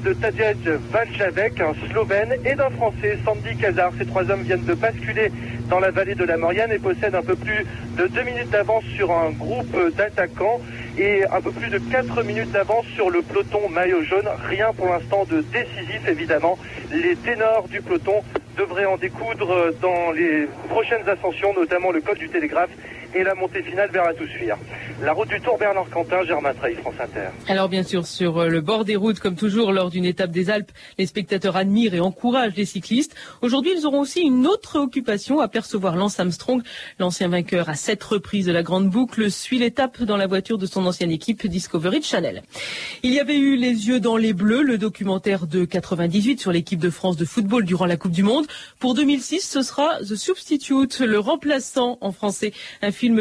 de Tadej Valjavec, un Slovène, et d'un Français, Sandy Kazar. Ces trois hommes viennent de basculer dans la vallée de la Maurienne et possèdent un peu plus de deux minutes d'avance sur un groupe d'attaquants et un peu plus de quatre minutes d'avance sur le peloton maillot jaune. Rien pour l'instant de décisif, évidemment. Les ténors du peloton devraient en découdre dans les prochaines ascensions, notamment le col du Télégraphe et la montée finale vers la Toussuire. La route du Tour Bernard Quentin, Germain Trey, France Inter. Alors bien sûr, sur euh, le bord des routes, comme toujours lors d'une étape des Alpes, les spectateurs admirent et encouragent les cyclistes. Aujourd'hui, ils auront aussi une autre occupation, apercevoir Lance Armstrong, l'ancien vainqueur à sept reprises de la Grande Boucle, suit l'étape dans la voiture de son ancienne équipe Discovery Channel. Il y avait eu Les yeux dans les bleus, le documentaire de 98 sur l'équipe de France de football durant la Coupe du Monde. Pour 2006, ce sera The Substitute, le remplaçant en français,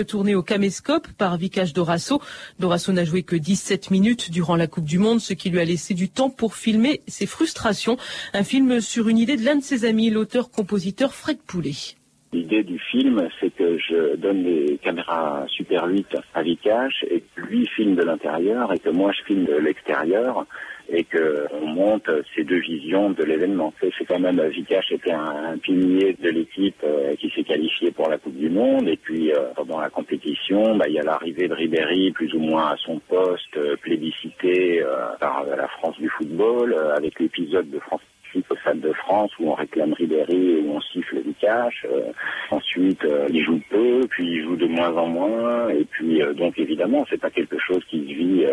tourné au caméscope par Vikash Dorasso. Dorasso n'a joué que 17 minutes durant la Coupe du Monde, ce qui lui a laissé du temps pour filmer ses frustrations. Un film sur une idée de l'un de ses amis, l'auteur-compositeur Fred Poulet. L'idée du film, c'est que je donne les caméras Super 8 à Vikash et que lui filme de l'intérieur et que moi je filme de l'extérieur et qu'on monte ces deux visions de l'événement. C'est quand même, Vikash était un, un pilier de l'équipe euh, qui s'est qualifié pour la Coupe du Monde et puis euh, pendant la compétition, bah, il y a l'arrivée de Ribéry plus ou moins à son poste, euh, plébiscité par la France du football, avec l'épisode de France au Stade de France où on réclame Ribéry et où on siffle Vikash. Euh, ensuite, euh, il joue peu, puis il joue de moins en moins. Et puis, euh, donc évidemment, c'est pas quelque chose qui se vit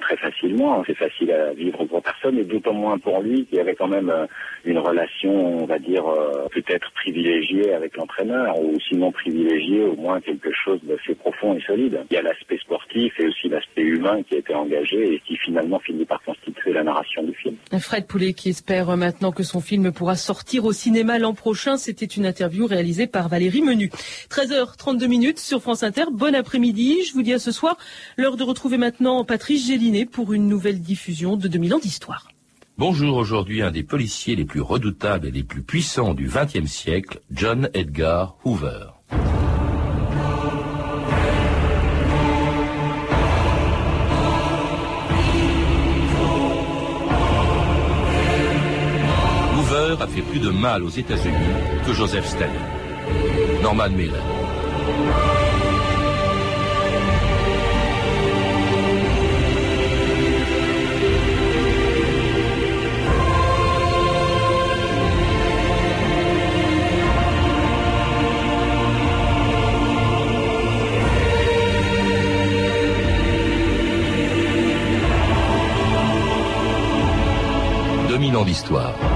très facilement. C'est facile à vivre pour personne et d'autant moins pour lui qui avait quand même une relation, on va dire, peut-être privilégiée avec l'entraîneur ou sinon privilégiée, au moins quelque chose d'assez profond et solide. Il y a l'aspect sportif et aussi l'aspect humain qui a été engagé et qui finalement finit par constituer la narration du film. Fred Poulet qui espère maintenant que son film pourra sortir au cinéma l'an prochain. C'était une interview réalisée par Valérie Menu. 13h32 minutes sur France Inter. Bon après-midi. Je vous dis à ce soir. L'heure de retrouver maintenant Patrice Gélinet pour une nouvelle diffusion de 2000 ans d'histoire. Bonjour, aujourd'hui un des policiers les plus redoutables et les plus puissants du XXe siècle, John Edgar Hoover. A fait plus de mal aux États-Unis que Joseph Stalin. Norman Mailer. d'histoire.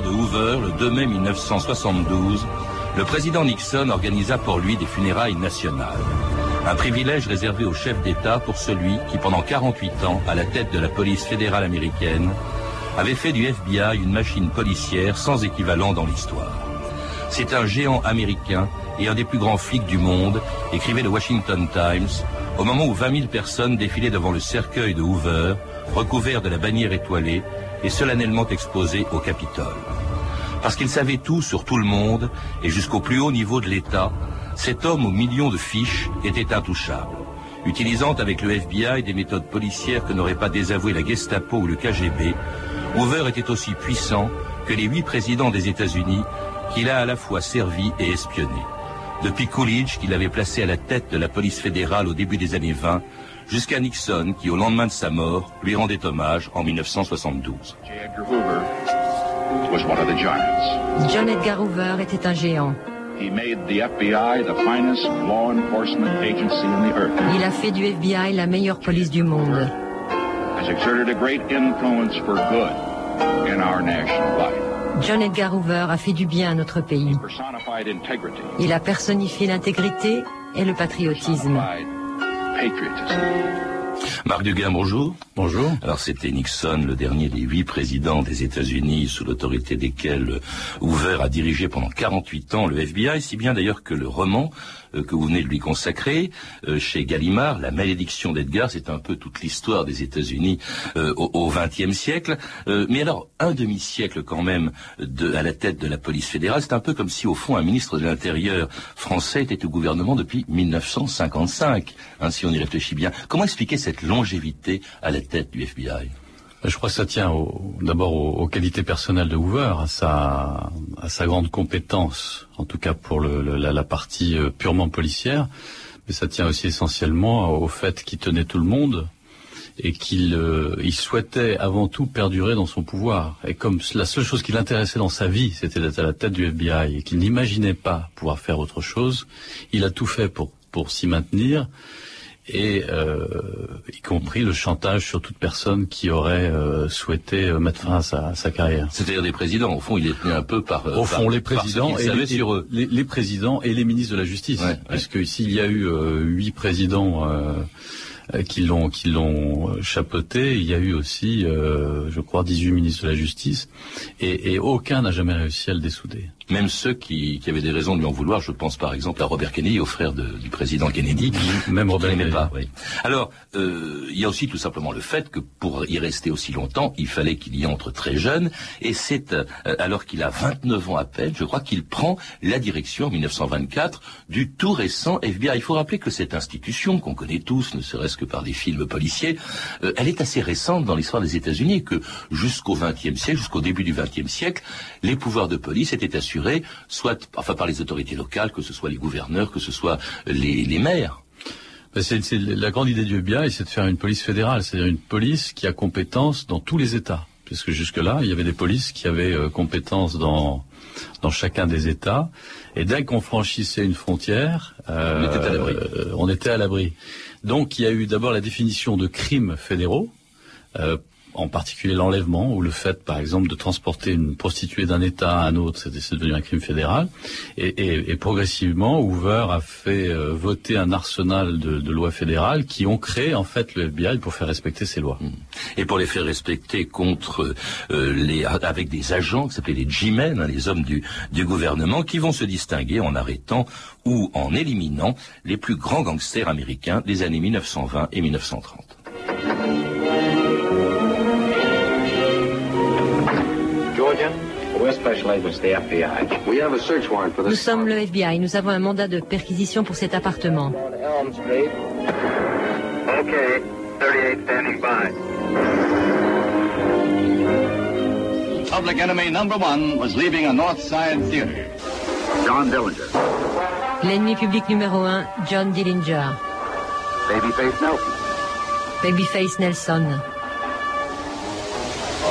De Hoover, le 2 mai 1972, le président Nixon organisa pour lui des funérailles nationales. Un privilège réservé au chef d'État pour celui qui, pendant 48 ans, à la tête de la police fédérale américaine, avait fait du FBI une machine policière sans équivalent dans l'histoire. C'est un géant américain et un des plus grands flics du monde, écrivait le Washington Times, au moment où 20 000 personnes défilaient devant le cercueil de Hoover, recouvert de la bannière étoilée et solennellement exposé au Capitole. Parce qu'il savait tout sur tout le monde et jusqu'au plus haut niveau de l'État, cet homme aux millions de fiches était intouchable. Utilisant avec le FBI des méthodes policières que n'aurait pas désavoué la Gestapo ou le KGB, Hoover était aussi puissant que les huit présidents des États-Unis qu'il a à la fois servi et espionné. Depuis Coolidge, qu'il avait placé à la tête de la police fédérale au début des années 20, jusqu'à Nixon, qui au lendemain de sa mort, lui rendait hommage en 1972. John Edgar Hoover était un géant. Il a fait du FBI la meilleure police du monde. John Edgar Hoover a fait du bien à notre pays. Il a personnifié l'intégrité et le patriotisme. Marc Duguin, bonjour. Bonjour. Alors c'était Nixon, le dernier des huit présidents des États-Unis, sous l'autorité desquels Hoover a dirigé pendant 48 ans le FBI, si bien d'ailleurs que le roman euh, que vous venez de lui consacrer euh, chez Gallimard, La malédiction d'Edgar, c'est un peu toute l'histoire des États-Unis euh, au XXe siècle. mais alors, un demi-siècle quand même à la tête de la police fédérale, c'est un peu comme si au fond un ministre de l'Intérieur français était au gouvernement depuis 1955, hein, si on y réfléchit bien. Comment expliquer cette longévité à la tête du FBI je crois que ça tient d'abord aux, qualités personnelles de Hoover, à sa, à sa grande compétence, en tout cas pour le, la, partie euh, purement policière, mais ça tient aussi essentiellement au fait qu'il tenait tout le monde et qu'il euh, il souhaitait avant tout perdurer dans son pouvoir. Et comme la seule chose qui l'intéressait dans sa vie, c'était d'être à la tête du FBI et qu'il n'imaginait pas pouvoir faire autre chose, il a tout fait pour, pour s'y maintenir et euh, y compris le chantage sur toute personne qui aurait euh, souhaité euh, mettre fin à sa, sa carrière. C'est-à-dire des présidents. Au fond, il est tenu un peu par. Au fond, les présidents et, les, sur eux. Les, présidents et les ministres de la justice, ouais, puisque ici il y a eu huit présidents euh, qui l'ont qui l'ont chapeauté. Il y a eu aussi, euh, je crois, 18 ministres de la Justice, et, et aucun n'a jamais réussi à le dessouder. Même ceux qui, qui, avaient des raisons de lui en vouloir, je pense par exemple à Robert Kennedy, au frère de, du président Kennedy. Même Robert Kennedy. pas. Oui. Alors, euh, il y a aussi tout simplement le fait que pour y rester aussi longtemps, il fallait qu'il y entre très jeune, et c'est euh, alors qu'il a 29 ans à peine, je crois qu'il prend la direction en 1924 du tout récent FBI. Il faut rappeler que cette institution qu'on connaît tous, ne serait-ce que par des films policiers, euh, elle est assez récente dans l'histoire des États-Unis et que jusqu'au XXe siècle, jusqu'au début du XXe siècle, les pouvoirs de police étaient assurés soit enfin par les autorités locales, que ce soit les gouverneurs, que ce soit les, les maires. Ben, c'est, la grande idée du FBI, c'est de faire une police fédérale, c'est-à-dire une police qui a compétence dans tous les États. Puisque jusque-là, il y avait des polices qui avaient euh, compétence dans dans chacun des États. Et dès qu'on franchissait une frontière, euh, on était à l'abri. Euh, on était à l'abri. Donc il y a eu d'abord la définition de crimes fédéraux, euh, en particulier l'enlèvement ou le fait, par exemple, de transporter une prostituée d'un État à un autre, c'est devenu un crime fédéral. Et, progressivement, Hoover a fait euh, voter un arsenal de, lois fédérales qui ont créé en fait le FBI pour faire respecter ces lois. Mmh. Et pour les faire respecter contre euh, les avec des agents qui s'appelaient les G-men, hein, les hommes du, du gouvernement, qui vont se distinguer en arrêtant ou en éliminant les plus grands gangsters américains des années 1920 et 1930. Nous sommes le FBI. Nous avons un mandat de perquisition pour cet appartement. Okay, 38 standing by. Public enemy number one was leaving a North Side theater. John Dillinger. L'ennemi public numéro un, John Dillinger. Babyface Nelson. Babyface Nelson.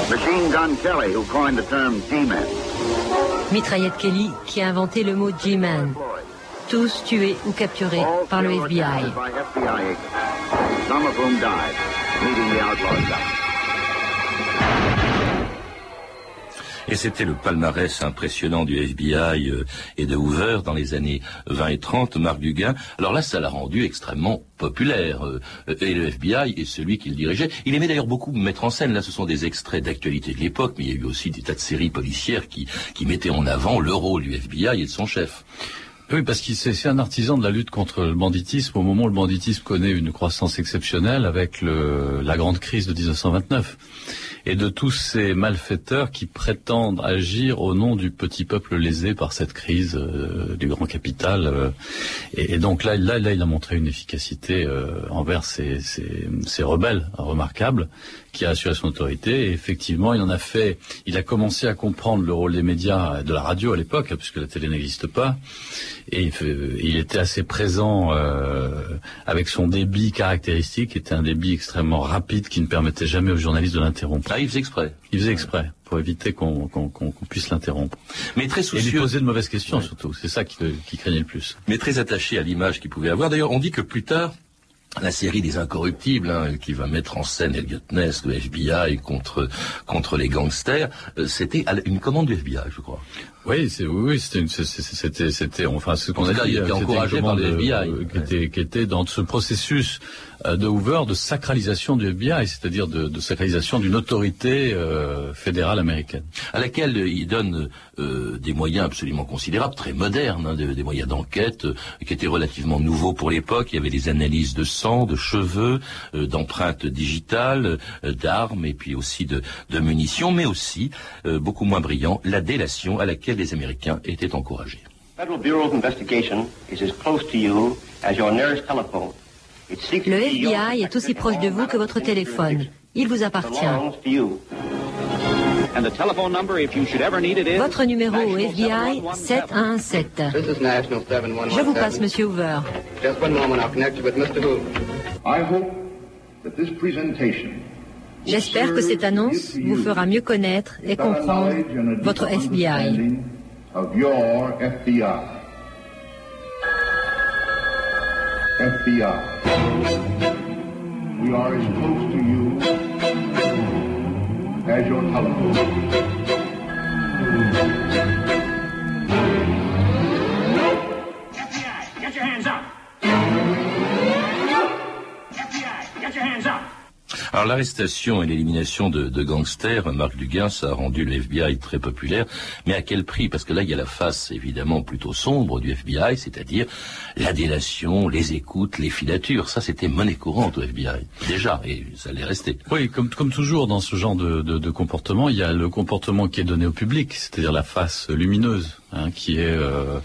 Machine Gun Kelly, who coined the term G-Man. Mitraillette Kelly, qui a inventé le mot G-Man. Tous tués ou capturés par le FBI. Et c'était le palmarès impressionnant du FBI euh, et de Hoover dans les années 20 et 30, Marc Duguin. Alors là, ça l'a rendu extrêmement populaire. Euh, et le FBI et celui qu'il dirigeait. Il aimait d'ailleurs beaucoup mettre en scène. Là, ce sont des extraits d'actualité de l'époque, mais il y a eu aussi des tas de séries policières qui, qui mettaient en avant le rôle du FBI et de son chef. Oui, parce qu'il c'est un artisan de la lutte contre le banditisme au moment où le banditisme connaît une croissance exceptionnelle avec le, la grande crise de 1929 et de tous ces malfaiteurs qui prétendent agir au nom du petit peuple lésé par cette crise euh, du grand capital. Euh, et, donc là, là, il a montré une efficacité euh, envers ces, ces, rebelles remarquables qui a assuré son autorité. Et effectivement, il en a fait. Il a commencé à comprendre le rôle des médias, de la radio à l'époque, puisque la télé n'existe pas. Et il, était assez présent avec son débit caractéristique, qui était un débit extrêmement rapide qui ne permettait jamais aux journalistes de l'interrompre. Ah, il faisait exprès. Il faisait exprès pour éviter qu'on puisse l'interrompre. Mais très soucieux. Et lui poser de mauvaises questions surtout. C'est ça qui, qui craignait le plus. Mais très attaché à l'image qu'il pouvait avoir. D'ailleurs, on dit que plus tard, la série des incorruptibles hein, qui va mettre en scène Elliot Ness, le FBI contre contre les gangsters, euh, c'était une commande du FBI, je crois. Oui, c'est oui, c'était c'était c'était enfin ce qu'on a dit, était encouragé par le FBI, qui était qui était dans ce processus. euh, de Hoover de sacralisation du FBI, c'est-à-dire de, sacralisation d'une autorité euh, fédérale américaine. À laquelle il donne euh, des moyens absolument considérables, très modernes, hein, des, moyens d'enquête qui étaient relativement nouveaux pour l'époque. Il y avait des analyses de sang, de cheveux, d'empreintes digitales, d'armes et puis aussi de, de munitions, mais aussi, beaucoup moins brillant, la délation à laquelle les Américains étaient encouragés. Federal Bureau of Investigation is as close to you as your nearest telephone. Le FBI est aussi proche de vous que votre téléphone. Il vous appartient. Votre numéro au FBI 717. Je vous passe, Monsieur Hoover. J'espère que cette annonce vous fera mieux connaître et comprendre votre FBI. FBI. We are as close to you as your telephone. Alors l'arrestation et l'élimination de, gangsters, Marc Duguin, ça a rendu le FBI très populaire, mais à quel prix? Parce que là, il y a la face évidemment plutôt sombre du FBI, c'est-à-dire la délation, les écoutes, les filatures. Ça, c'était monnaie courante au FBI, déjà, et ça allait rester. Oui, comme, comme toujours dans ce genre de, de, de comportement, il y a le comportement qui est donné au public, c'est-à-dire la face lumineuse, hein, qui est... Euh,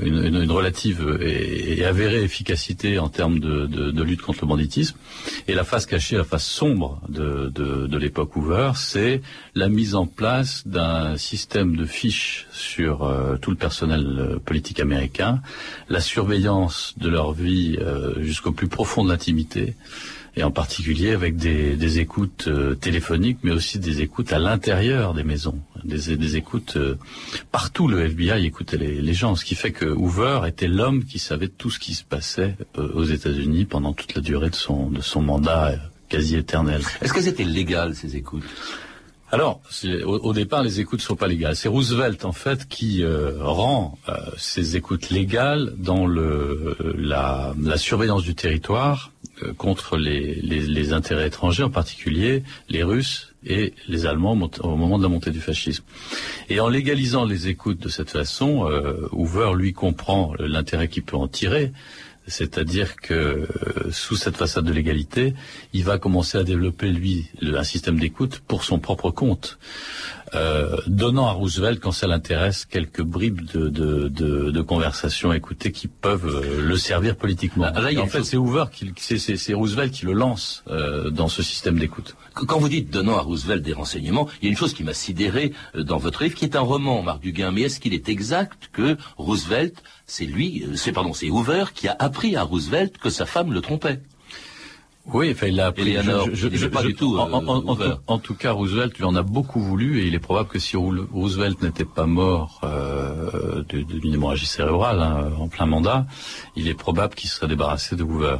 une, une, relative et, avérée efficacité en termes de, de, de, lutte contre le banditisme. Et la face cachée, la face sombre de, de l'époque Hoover, c'est la mise en place d'un système de fiches sur euh, tout le personnel euh, politique américain, la surveillance de leur vie euh, jusqu'au plus profond de l'intimité, et en particulier avec des, écoutes euh, téléphoniques, mais aussi des écoutes à l'intérieur des maisons, des, écoutes euh, partout. Le FBI écoutait les, les, gens, ce qui fait que Hoover était l'homme qui savait tout ce qui se passait euh, aux États-Unis pendant toute la durée de son, de son mandat quasi éternel. Est-ce que c'était légal ces écoutes? Alors, au, départ, les écoutes ne sont pas légales. C'est Roosevelt, en fait, qui rend ces écoutes légales dans le, la, la surveillance du territoire euh, contre les, les, les, intérêts étrangers, en particulier les Russes et les Allemands au moment de la montée du fascisme. Et en légalisant les écoutes de cette façon, euh, Hoover, lui, comprend l'intérêt qu'il peut en tirer, c'est-à-dire que euh, sous cette façade de l'égalité, il va commencer à développer lui un système d'écoute pour son propre compte, euh, donnant à Roosevelt quand ça l'intéresse quelques bribes de, de, de, de conversations écoutées qui peuvent euh, le servir politiquement. Là, en fait, c'est Hoover qui, c'est Roosevelt qui le lance dans ce système d'écoute. Quand vous dites donnant à Roosevelt des renseignements, il y a une chose qui m'a sidéré dans votre livre, qui est un roman, Marc Duguin. Mais est-ce qu'il est exact que Roosevelt c'est lui, euh, c'est pardon, c'est Hoover qui a appris à Roosevelt que sa femme le trompait? Oui, enfin, il a appris. je, je, pas du tout. En, en, tout, cas, Roosevelt lui en a beaucoup voulu, et il est probable que si Roosevelt n'était pas mort euh, d'une hémorragie cérébrale hein, en plein mandat, il est probable qu'il serait débarrassé de Hoover.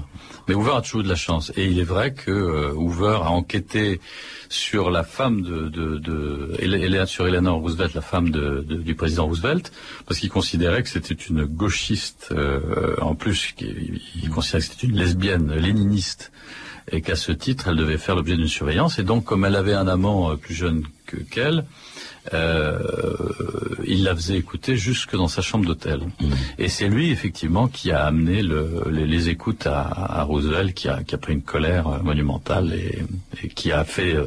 Mais Hoover a toujours eu de la chance, et il est vrai que euh, Hoover a enquêté sur la femme de, de, de sur Eleanor Roosevelt, la femme de, du président Roosevelt, parce qu'il considérait que c'était une gauchiste, euh, en plus, il, considérait que c'était une lesbienne léniniste, et qu'à ce titre, elle devait faire l'objet d'une surveillance. Et donc, comme elle avait un amant euh, plus jeune que qu'elle, euh, il la faisait écouter jusque dans sa chambre d'hôtel. Mmh. Et c'est lui, effectivement, qui a amené le, les, écoutes à, à, Roosevelt, qui a, qui a pris une colère euh, monumentale et, et qui a fait, euh,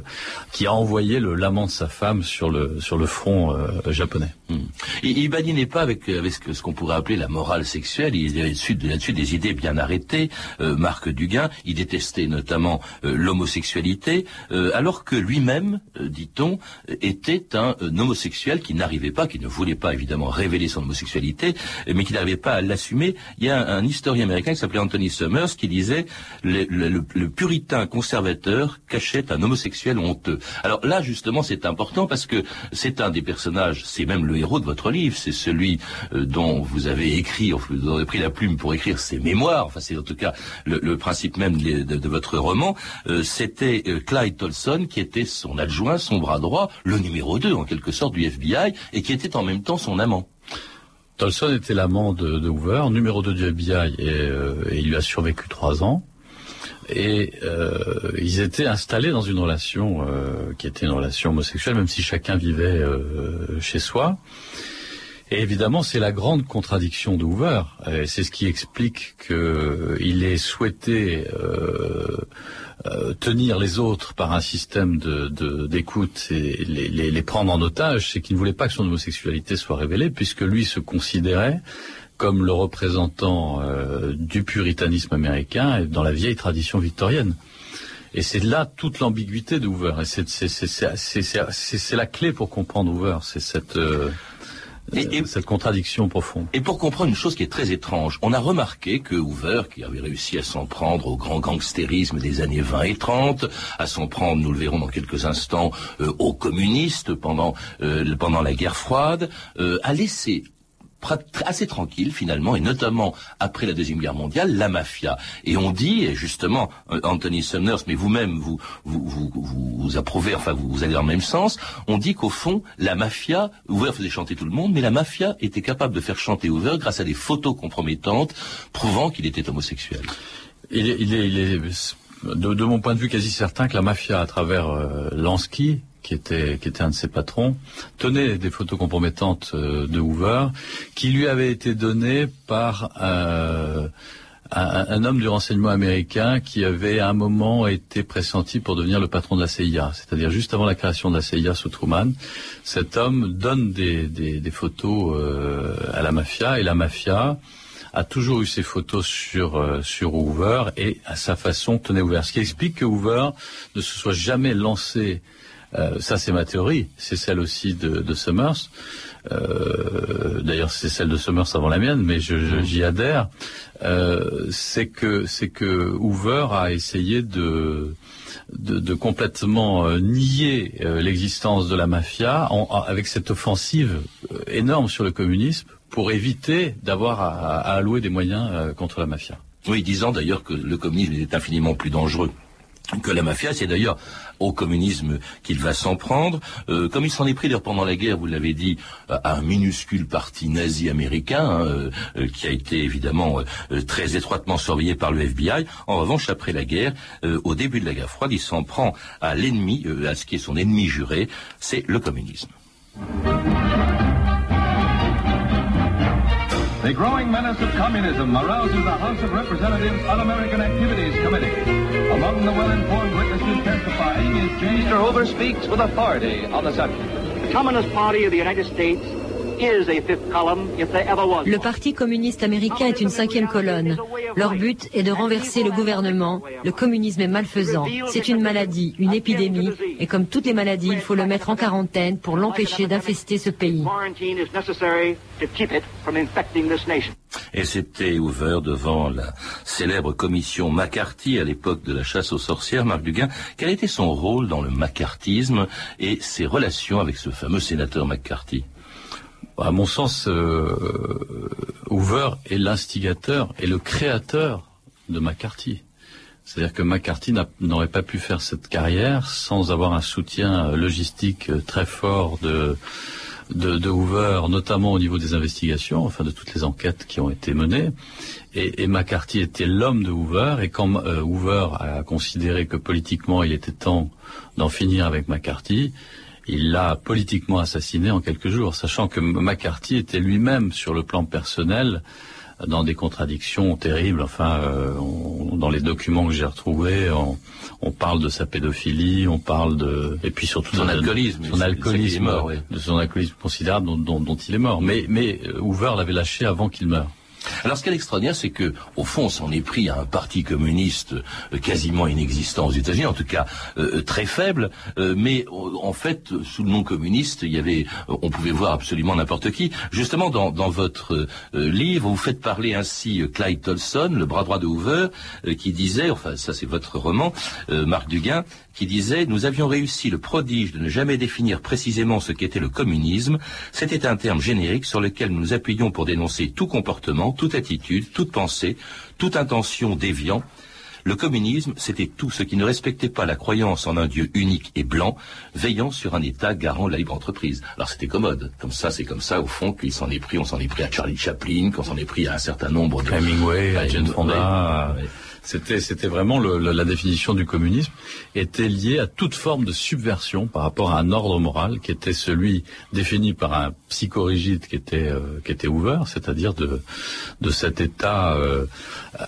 qui a envoyé le l'amant de sa femme sur le sur le front euh, japonais. Mmh. Il, il badinait pas avec avec ce qu'on pourrait appeler la morale sexuelle. Il avait là-dessus des idées bien arrêtées. Marc Duguin, il détestait notamment l'homosexualité, alors que lui-même, dit-on, était un homosexuel qui n'arrivait pas, qui ne voulait pas évidemment révéler son homosexualité, mais qui n'arrivait pas à l'assumer. Il y a un, historien américain qui s'appelait Anthony Summers qui disait le, puritain conservateur cachait un homosexuel honteux. Alors là, justement, c'est important parce que c'est un des personnages, c'est même le héros de votre livre, c'est celui euh, dont vous avez écrit, vous avez pris la plume pour écrire ses mémoires, enfin c'est en tout cas le, principe même de, votre roman, euh, c'était euh, Clyde Tolson qui était son adjoint, son bras droit, le numéro 2 en quelque sorte du FBI et qui était en même temps son amant. Tolson était l'amant de, Hoover, numéro 2 du FBI, et, euh, et, il lui a survécu trois ans. Et euh, ils étaient installés dans une relation euh, qui était une relation homosexuelle, même si chacun vivait chez soi. Et évidemment, c'est la grande contradiction d'Hoover. C'est ce qui explique qu'il ait souhaité euh, euh, tenir les autres par un système d'écoute de, et les, prendre en otage. C'est qu'il ne voulait pas que son homosexualité soit révélée, puisque lui se considérait comme le représentant euh, du puritanisme américain dans la vieille tradition victorienne. Et c'est là toute l'ambiguïté de Hoover. Et c'est la clé pour comprendre Hoover. C'est cette euh, et, cette contradiction profonde. Et pour comprendre une chose qui est très étrange, on a remarqué que Hoover, qui avait réussi à s'en prendre au grand gangstérisme des années 20 et 30, à s'en prendre, nous le verrons dans quelques instants, euh, aux communistes pendant, pendant la guerre froide, a laissé assez tranquille finalement, et notamment après la deuxième guerre mondiale, la mafia. Et on dit, et justement, euh, Anthony Summers, mais vous-même vous vous, vous, vous, approuvez, enfin vous, allez dans le même sens, on dit qu'au fond, la mafia, Hoover faisait chanter tout le monde, mais la mafia était capable de faire chanter Hoover grâce à des photos compromettantes prouvant qu'il était homosexuel. Il est, il est, il est de, mon point de vue quasi certain que la mafia, à travers euh, Lansky, qui était, qui était un de ses patrons, tenait des photos compromettantes euh, de Hoover, qui lui avaient été données par euh, un, homme du renseignement américain qui avait à un moment été pressenti pour devenir le patron de la CIA, c'est-à-dire juste avant la création de la CIA sous Truman. Cet homme donne des, des, photos euh, à la mafia et la mafia a toujours eu ses photos sur sur Hoover et à sa façon tenait Hoover. Ce qui explique que Hoover ne se soit jamais lancé euh, ça, c'est ma théorie. C'est celle aussi de, de Summers. Euh, D'ailleurs, c'est celle de Summers avant la mienne, mais mmh. j'y adhère. Euh, c'est que c'est que Hoover a essayé de de, de complètement nier l'existence de la mafia en, avec cette offensive énorme sur le communisme pour éviter d'avoir à, à, allouer des moyens contre la mafia. Oui, disant d'ailleurs que le communisme était infiniment plus dangereux que la mafia. C'est d'ailleurs au communisme qu'il va s'en prendre, euh, comme il s'en est pris d'ailleurs pendant la guerre, vous l'avez dit, à un minuscule parti nazi américain, hein, euh, euh, qui a été évidemment très étroitement surveillé par le FBI. En revanche, après la guerre, au début de la guerre froide, il s'en prend à l'ennemi, à ce qui est son ennemi juré, c'est le communisme. The growing menace of communism arouses the House of Representatives Un-American Activities Committee. Among the well-informed witnesses testifying is James... Mr. Hoover speaks with authority on the subject. The Communist Party of the United States Le Parti communiste américain est une cinquième colonne. Leur but est de renverser le gouvernement. Le communisme est malfaisant. C'est une maladie, une épidémie, et comme toutes les maladies, il faut le mettre en quarantaine pour l'empêcher d'infester ce pays. Et c'était ouvert devant la célèbre commission McCarthy à l'époque de la chasse aux sorcières, Marc Duguin. Quel était son rôle dans le macartisme et ses relations avec ce fameux sénateur McCarthy? À mon sens, euh, Hoover est l'instigateur et le créateur de McCarthy. C'est-à-dire que McCarthy n'aurait pas pu faire cette carrière sans avoir un soutien euh, logistique euh, très fort de, de, Hoover, notamment au niveau des investigations, enfin de toutes les enquêtes qui ont été menées. Et, McCarthy était l'homme de Hoover, et quand Hoover a considéré que politiquement il était temps d'en finir avec McCarthy, il l'a politiquement assassiné en quelques jours, sachant que McCarthy était lui-même sur le plan personnel dans des contradictions terribles. Enfin, euh, dans les documents que j'ai retrouvés, on, parle de sa pédophilie, on parle de et puis surtout son alcoolisme, son alcoolisme, de son alcoolisme considérable dont, dont, il est mort. Mais, mais euh, Hoover l'avait lâché avant qu'il meure. Alors ce qui est extraordinaire, c'est que au fond, on s'en est pris à un parti communiste euh, quasiment inexistant aux États-Unis, en tout cas euh, euh, très faible. mais en fait, sous le nom communiste, il y avait, on pouvait voir absolument n'importe qui. Justement, dans, votre livre, vous faites parler ainsi Clyde Tolson, le bras droit de Hoover, qui disait, enfin ça c'est votre roman, Marc Duguin, qui disait Nous avions réussi le prodige de ne jamais définir précisément ce qu'était le communisme. C'était un terme générique sur lequel nous nous appuyons pour dénoncer tout comportement, toute attitude, toute pensée, toute intention déviant. Le communisme, c'était tout ce qui ne respectait pas la croyance en un Dieu unique et blanc, veillant sur un État garant de la libre entreprise. Alors c'était commode. Comme ça, c'est comme ça, au fond, qu'il s'en est pris. On s'en est pris à Charlie Chaplin, qu'on s'en est pris à un certain nombre de... Hemingway, à Fonda. C'était, c'était vraiment le, la définition du communisme était liée à toute forme de subversion par rapport à un ordre moral qui était celui défini par un psychorigide qui était euh, qui était ouvert, c'est-à-dire de de cet État euh,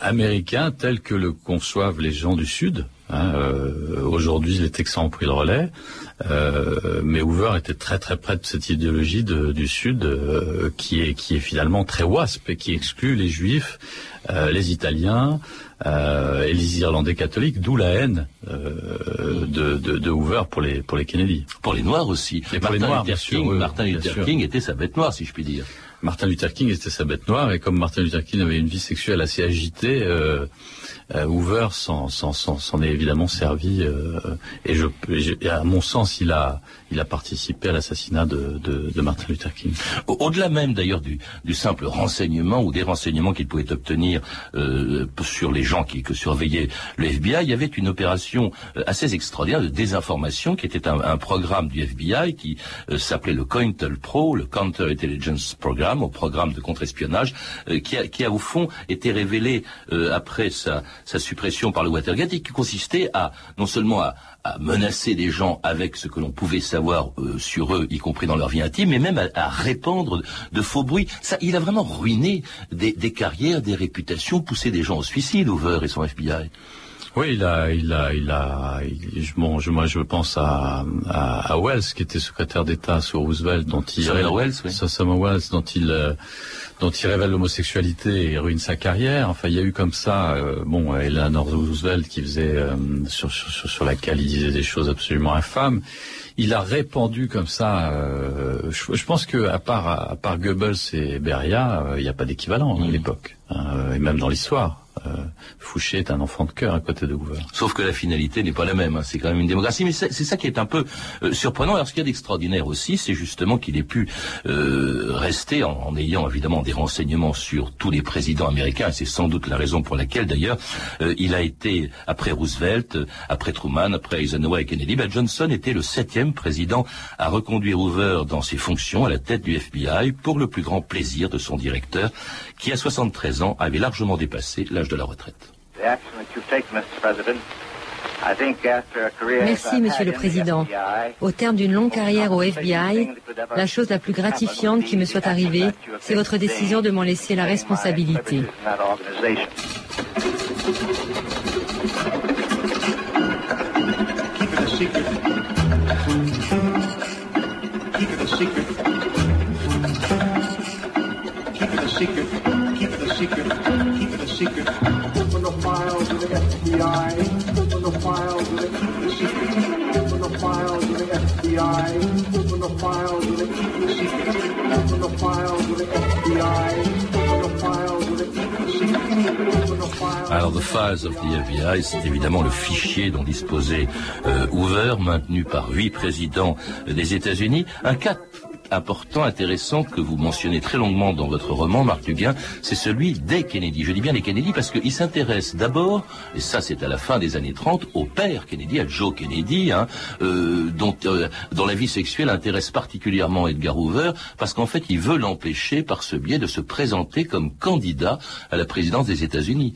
américain tel que le conçoivent les gens du Sud. Hein, euh, Aujourd'hui, les Texans ont pris le relais, euh, mais Hoover était très très près de cette idéologie de, du Sud euh, qui est qui est finalement très wasp et qui exclut les Juifs, les Italiens, euh, et les Irlandais catholiques, d'où la haine euh, de, de, de, Hoover pour les pour les Kennedy. Pour les Noirs aussi. Et pour les Noirs, bien sûr, Martin Luther King était sa bête noire, si je puis dire. Martin Luther King était sa bête noire, et comme Martin Luther King avait une vie sexuelle assez agitée, euh, Hoover s'en, est évidemment servi euh, et, à mon sens, il a, il a participé à l'assassinat de, de, Martin Luther King. Au-delà même d'ailleurs du, simple renseignement ou des renseignements qu'il pouvait obtenir euh, sur les gens qui que surveillait le FBI, il y avait une opération euh, assez extraordinaire de désinformation qui était un, programme du FBI qui euh, s'appelait le COINTELPRO, le Counter Intelligence Program, au programme de contre-espionnage, qui a, qui, a, au fond été révélé après sa, sa suppression par le Watergate qui consistait à non seulement à, menacer des gens avec ce que l'on pouvait savoir euh, sur eux, y compris dans leur vie intime, mais même à, répandre de, faux bruits. Ça, il a vraiment ruiné des, des carrières, des réputations, poussé des gens au suicide, Hoover et son FBI. Oui, il a, il a, il a. je, bon, je, moi, je pense à, à, Wells, qui était secrétaire d'État sous Roosevelt, dont il. Samuel Wells, oui. Samuel Wells, dont il. Euh, dont il révèle l'homosexualité et ruine sa carrière. Enfin, il y a eu comme ça, euh, bon, Eleanor Roosevelt qui faisait euh, sur, sur, sur, laquelle il disait des choses absolument infâmes. Il a répandu comme ça. Euh, je, pense que à part à part Goebbels et Beria, euh, il n'y a pas d'équivalent à mmh. l'époque, hein, et même dans l'histoire. Euh, Fouché est un enfant de cœur à côté de Hoover. Sauf que la finalité n'est pas la même. Hein. C'est quand même une démocratie, mais c'est ça qui est un peu euh, surprenant. Alors ce qu'il y a d'extraordinaire aussi, c'est justement qu'il ait pu euh, rester en, ayant évidemment des renseignements sur tous les présidents américains. C'est sans doute la raison pour laquelle, d'ailleurs, il a été après Roosevelt, après Truman, après Eisenhower et Kennedy. Ben Johnson était le septième président à reconduire Hoover dans ses fonctions à la tête du FBI pour le plus grand plaisir de son directeur, qui à 73 ans avait largement dépassé l'âge de la retraite. Merci, Monsieur le Président. Au terme d'une longue carrière au FBI, la chose la plus gratifiante qui me soit arrivée, c'est votre décision de m'en laisser la responsabilité. Files of the FBI, c'est évidemment le fichier dont disposait euh, Hoover, maintenu par huit présidents des États-Unis. Un cas important, intéressant que vous mentionnez très longuement dans votre roman, Marc Duguin, c'est celui des Kennedy. Je dis bien les Kennedy parce qu'il s'intéresse d'abord, et ça c'est à la fin des années 30, au père Kennedy, à Joe Kennedy, hein, euh, dont, euh, dont la vie sexuelle intéresse particulièrement Edgar Hoover, parce qu'en fait il veut l'empêcher par ce biais de se présenter comme candidat à la présidence des États-Unis.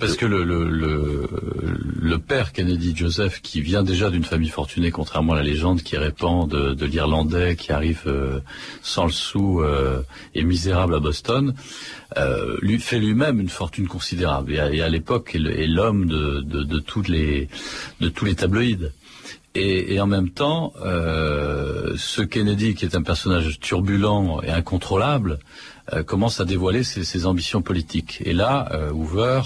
parce que le, père Kennedy Joseph, qui vient déjà d'une famille fortunée, contrairement à la légende qui répand de, de l'Irlandais qui arrive euh, sans le sou euh, et misérable à Boston, euh, lui fait lui-même une fortune considérable. Et à, l'époque, est l'homme de, de, de, tous les de tous les tabloïds. Et, et, en même temps, euh, ce Kennedy, qui est un personnage turbulent et incontrôlable, euh, commence à dévoiler ses, ses, ambitions politiques. Et là, euh, Hoover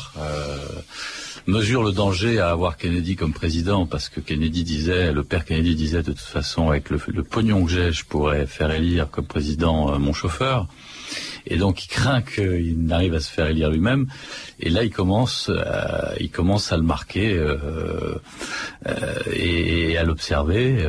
mesure le danger à avoir Kennedy comme président parce que Kennedy disait, le père Kennedy disait de toute façon avec le, le pognon que j'ai, je pourrais faire élire comme président euh, mon chauffeur. Et donc il craint qu'il n'arrive à se faire élire lui-même. Et là, il commence, euh, il commence à le marquer euh, euh, et, à l'observer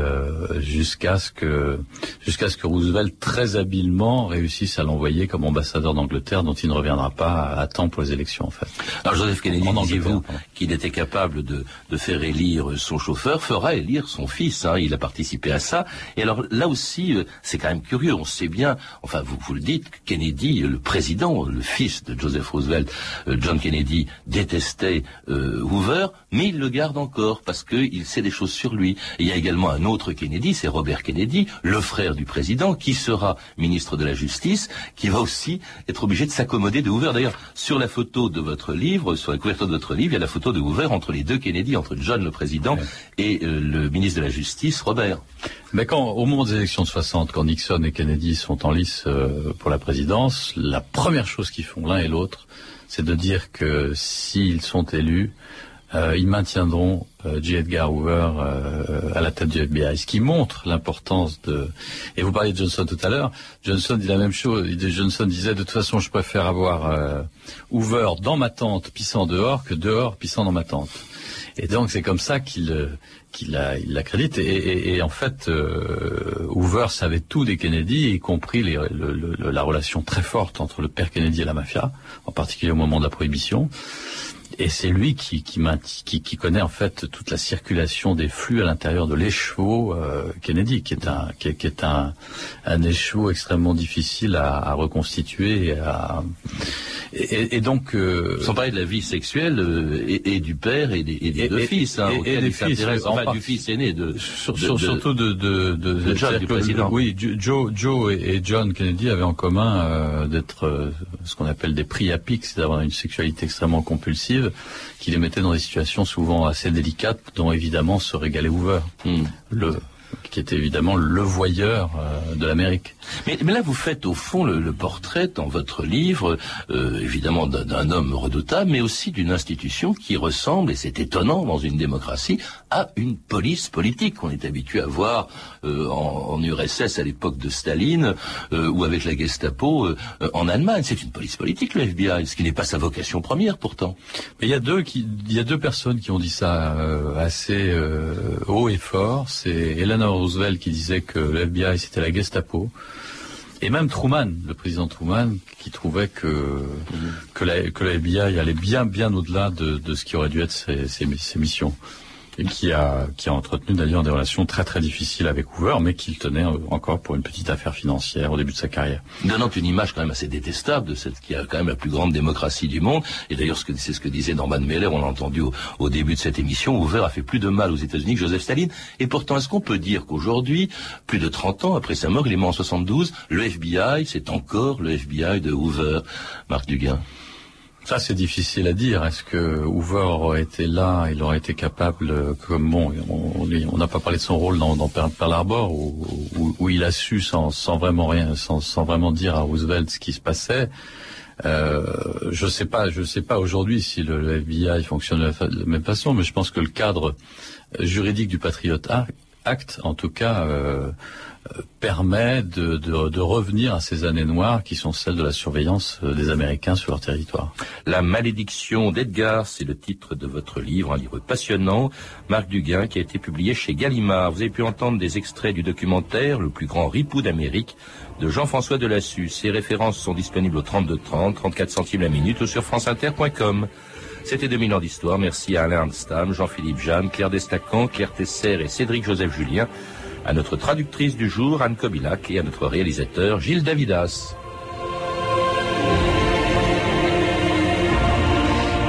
jusqu'à ce que jusqu'à ce que Roosevelt très habilement réussisse à l'envoyer comme ambassadeur d'Angleterre, dont il ne reviendra pas à temps pour les élections en fait. Alors Joseph Kennedy, disiez-vous qu'il était capable de, de, faire élire son chauffeur, fera élire son fils. Hein, il a participé à ça. Et alors là aussi, c'est quand même curieux. On sait bien, enfin vous vous le dites, Kennedy Kennedy, le président, le fils de Joseph Roosevelt, euh, John Kennedy, détestait euh, Hoover, mais il le garde encore parce qu'il sait des choses sur lui. il y a également un autre Kennedy, c'est Robert Kennedy, le frère du président, qui sera ministre de la Justice, qui va aussi être obligé de s'accommoder de Hoover. D'ailleurs, sur la photo de votre livre, sur la couverture de votre livre, il y a la photo de Hoover entre les deux Kennedy, entre John le président et euh, le ministre de la Justice, Robert. Mais quand, au moment des élections de 60, quand Nixon et Kennedy sont en lice euh, pour la présidence, la première chose qu'ils font l'un et l'autre, c'est de dire que s'ils sont élus, euh, ils maintiendront euh, J. Edgar Hoover à la tête du FBI, ce qui montre l'importance de. Et vous parliez de Johnson tout à l'heure. Johnson dit la même chose. Johnson disait de toute façon, je préfère avoir Hoover dans ma tente pissant dehors que dehors pissant dans ma tente. Et donc c'est comme ça qu'il qu'il l'accrédite. Et, et, en fait, euh, Hoover savait tout des Kennedy, y compris les, la relation très forte entre le père Kennedy et la mafia, en particulier au moment de la prohibition. Et c'est lui qui, qui, qui, connaît en fait toute la circulation des flux à l'intérieur de l'écheveau euh, Kennedy, qui est un qui est, un, un écheveau extrêmement difficile à, à reconstituer et à, et, et donc, euh, sans parler de la vie sexuelle euh, et, et, du père et des, et des deux fils, hein, et, des fils, enfin, du fils aîné de, sur, de, surtout de, de, de, de John, du président. Oui, Joe, Joe et John Kennedy avaient en commun d'être ce qu'on appelle des priapiques, c'est d'avoir une sexualité extrêmement compulsive qui les mettait dans des situations souvent assez délicates, dont évidemment se régalait Hoover. Hmm. Le qui était évidemment le voyeur euh, de l'Amérique. Mais, là, vous faites au fond le, portrait dans votre livre, euh, évidemment d'un homme redoutable, mais aussi d'une institution qui ressemble, et c'est étonnant dans une démocratie, à une police politique qu'on est habitué à voir euh, en, URSS à l'époque de Staline ou avec la Gestapo en Allemagne. C'est une police politique, le FBI, ce qui n'est pas sa vocation première pourtant. Mais il y a deux qui, il y a deux personnes qui ont dit ça assez haut et fort. C'est Hélène Roosevelt qui disait que le FBI c'était la Gestapo. Et même Truman, le président Truman, qui trouvait que, que, la, que FBI allait bien, bien au-delà de, ce qui aurait dû être ses missions et qui a, qui a entretenu d'ailleurs des relations très très difficiles avec Hoover, mais qu'il tenait euh, encore pour une petite affaire financière au début de sa carrière. Donnant une image quand même assez détestable de cette qui a quand même la plus grande démocratie du monde. Et d'ailleurs, c'est ce que disait Norman Mailer, on l'a entendu au, début de cette émission, Hoover a fait plus de mal aux États-Unis que Joseph Staline. Et pourtant, est-ce qu'on peut dire qu'aujourd'hui, plus de 30 ans après sa mort, il est mort en 72, le FBI, c'est encore le FBI de Hoover, Marc Duguin? Ça, c'est difficile à dire. Est-ce que Hoover aurait été là, il aurait été capable, comme bon, on n'a pas parlé de son rôle dans, dans Pearl Harbor, où, il a su sans, sans vraiment rien, sans, sans, vraiment dire à Roosevelt ce qui se passait. Euh, je sais pas, je sais pas aujourd'hui si le, FBI fonctionne de la, même façon, mais je pense que le cadre juridique du Patriot Act, en tout cas, euh, permet de, revenir à ces années noires qui sont celles de la surveillance euh, des Américains sur leur territoire. La malédiction d'Edgar, c'est le titre de votre livre, un livre passionnant, Marc Duguin, qui a été publié chez Gallimard. Vous avez pu entendre des extraits du documentaire Le plus grand ripou d'Amérique de Jean-François Delassus. Ces références sont disponibles au 3230, 34 centimes la minute ou sur franceinter.com. C'était 2000 ans d'histoire. Merci à Alain Arnstam, Jean-Philippe Jeanne, Claire Destacan, Claire Tesser et Cédric Joseph Julien à notre traductrice du jour, Anne Kobilac, et à notre réalisateur, Gilles Davidas.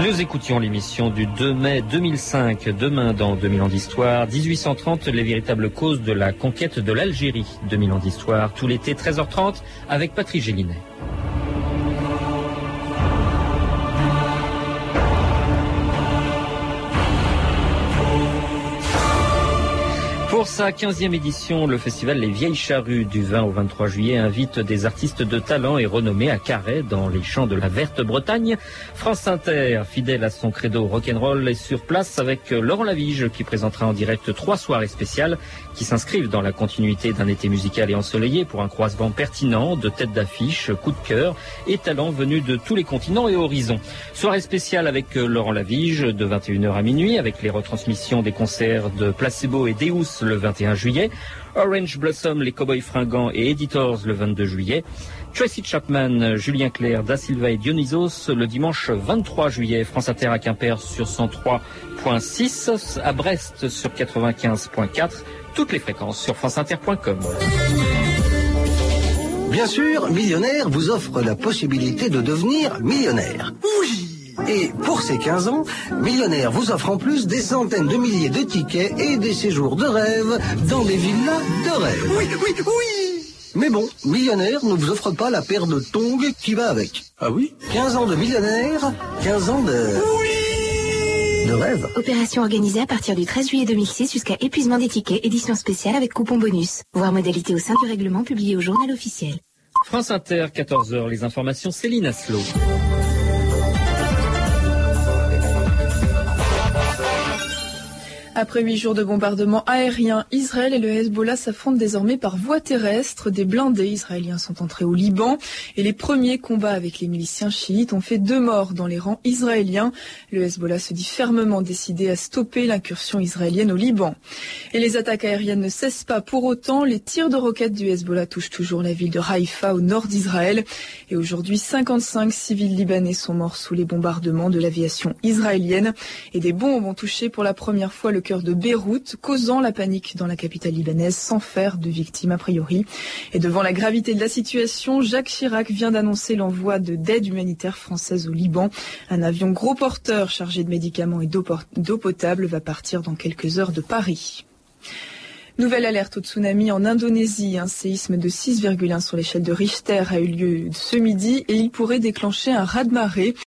Nous écoutions l'émission du 2 mai 2005, demain dans 2000 ans d'histoire, 1830, les véritables causes de la conquête de l'Algérie, 2000 ans d'histoire, tout l'été 13h30 avec Patrice Gélinet. Pour sa 15e édition, le festival Les Vieilles Charrues du 20 au 23 juillet invite des artistes de talent et renommés à Carré dans les champs de la Verte Bretagne. France Inter, fidèle à son credo rock'n'roll, est sur place avec Laurent Lavige qui présentera en direct trois soirées spéciales qui s'inscrivent dans la continuité d'un été musical et ensoleillé pour un croisement pertinent de têtes d'affiche, coups de cœur et talents venus de tous les continents et horizons. Soirée spéciale avec Laurent Lavige de 21h à minuit avec les retransmissions des concerts de Placebo et Deus 21 juillet, Orange Blossom, les Cowboys Fringants et Editors le 22 juillet, Tracy Chapman, Julien Clerc, Da Silva et Dionysos le dimanche 23 juillet, France Inter à Quimper sur 103.6, à Brest sur 95.4, toutes les fréquences sur franceinter.com. Bien sûr, Millionnaire vous offre la possibilité de devenir millionnaire. Oui et pour ces 15 ans, Millionnaire vous offre en plus des centaines de milliers de tickets et des séjours de rêve dans des villas de rêve. Oui, oui, oui Mais bon, Millionnaire ne vous offre pas la paire de tongs qui va avec. Ah oui? 15 ans de Millionnaire, 15 ans de... Oui De rêve. Opération organisée à partir du 13 juillet 2006 jusqu'à épuisement des tickets, édition spéciale avec coupon bonus. Voir modalité au sein du règlement publié au journal officiel. France Inter, 14h, les informations Céline Aslo. Après huit jours de bombardements aériens, Israël et le Hezbollah s'affrontent désormais par voie terrestre. Des blindés israéliens sont entrés au Liban et les premiers combats avec les miliciens chiites ont fait deux morts dans les rangs israéliens. Le Hezbollah se dit fermement décidé à stopper l'incursion israélienne au Liban. Et les attaques aériennes ne cessent pas pour autant. Les tirs de roquettes du Hezbollah touchent toujours la ville de Haïfa au nord d'Israël. Et aujourd'hui, 55 civils libanais sont morts sous les bombardements de l'aviation israélienne. Et des bombes ont touché pour la première fois le cœur de Beyrouth, causant la panique dans la capitale libanaise sans faire de victimes a priori. Et devant la gravité de la situation, Jacques Chirac vient d'annoncer l'envoi de d'aide humanitaire française au Liban. Un avion gros porteur chargé de médicaments et d'eau potable va partir dans quelques heures de Paris. Nouvelle alerte au tsunami en Indonésie. Un séisme de 6,1 sur l'échelle de Richter a eu lieu ce midi et il pourrait déclencher un raz-de-marée.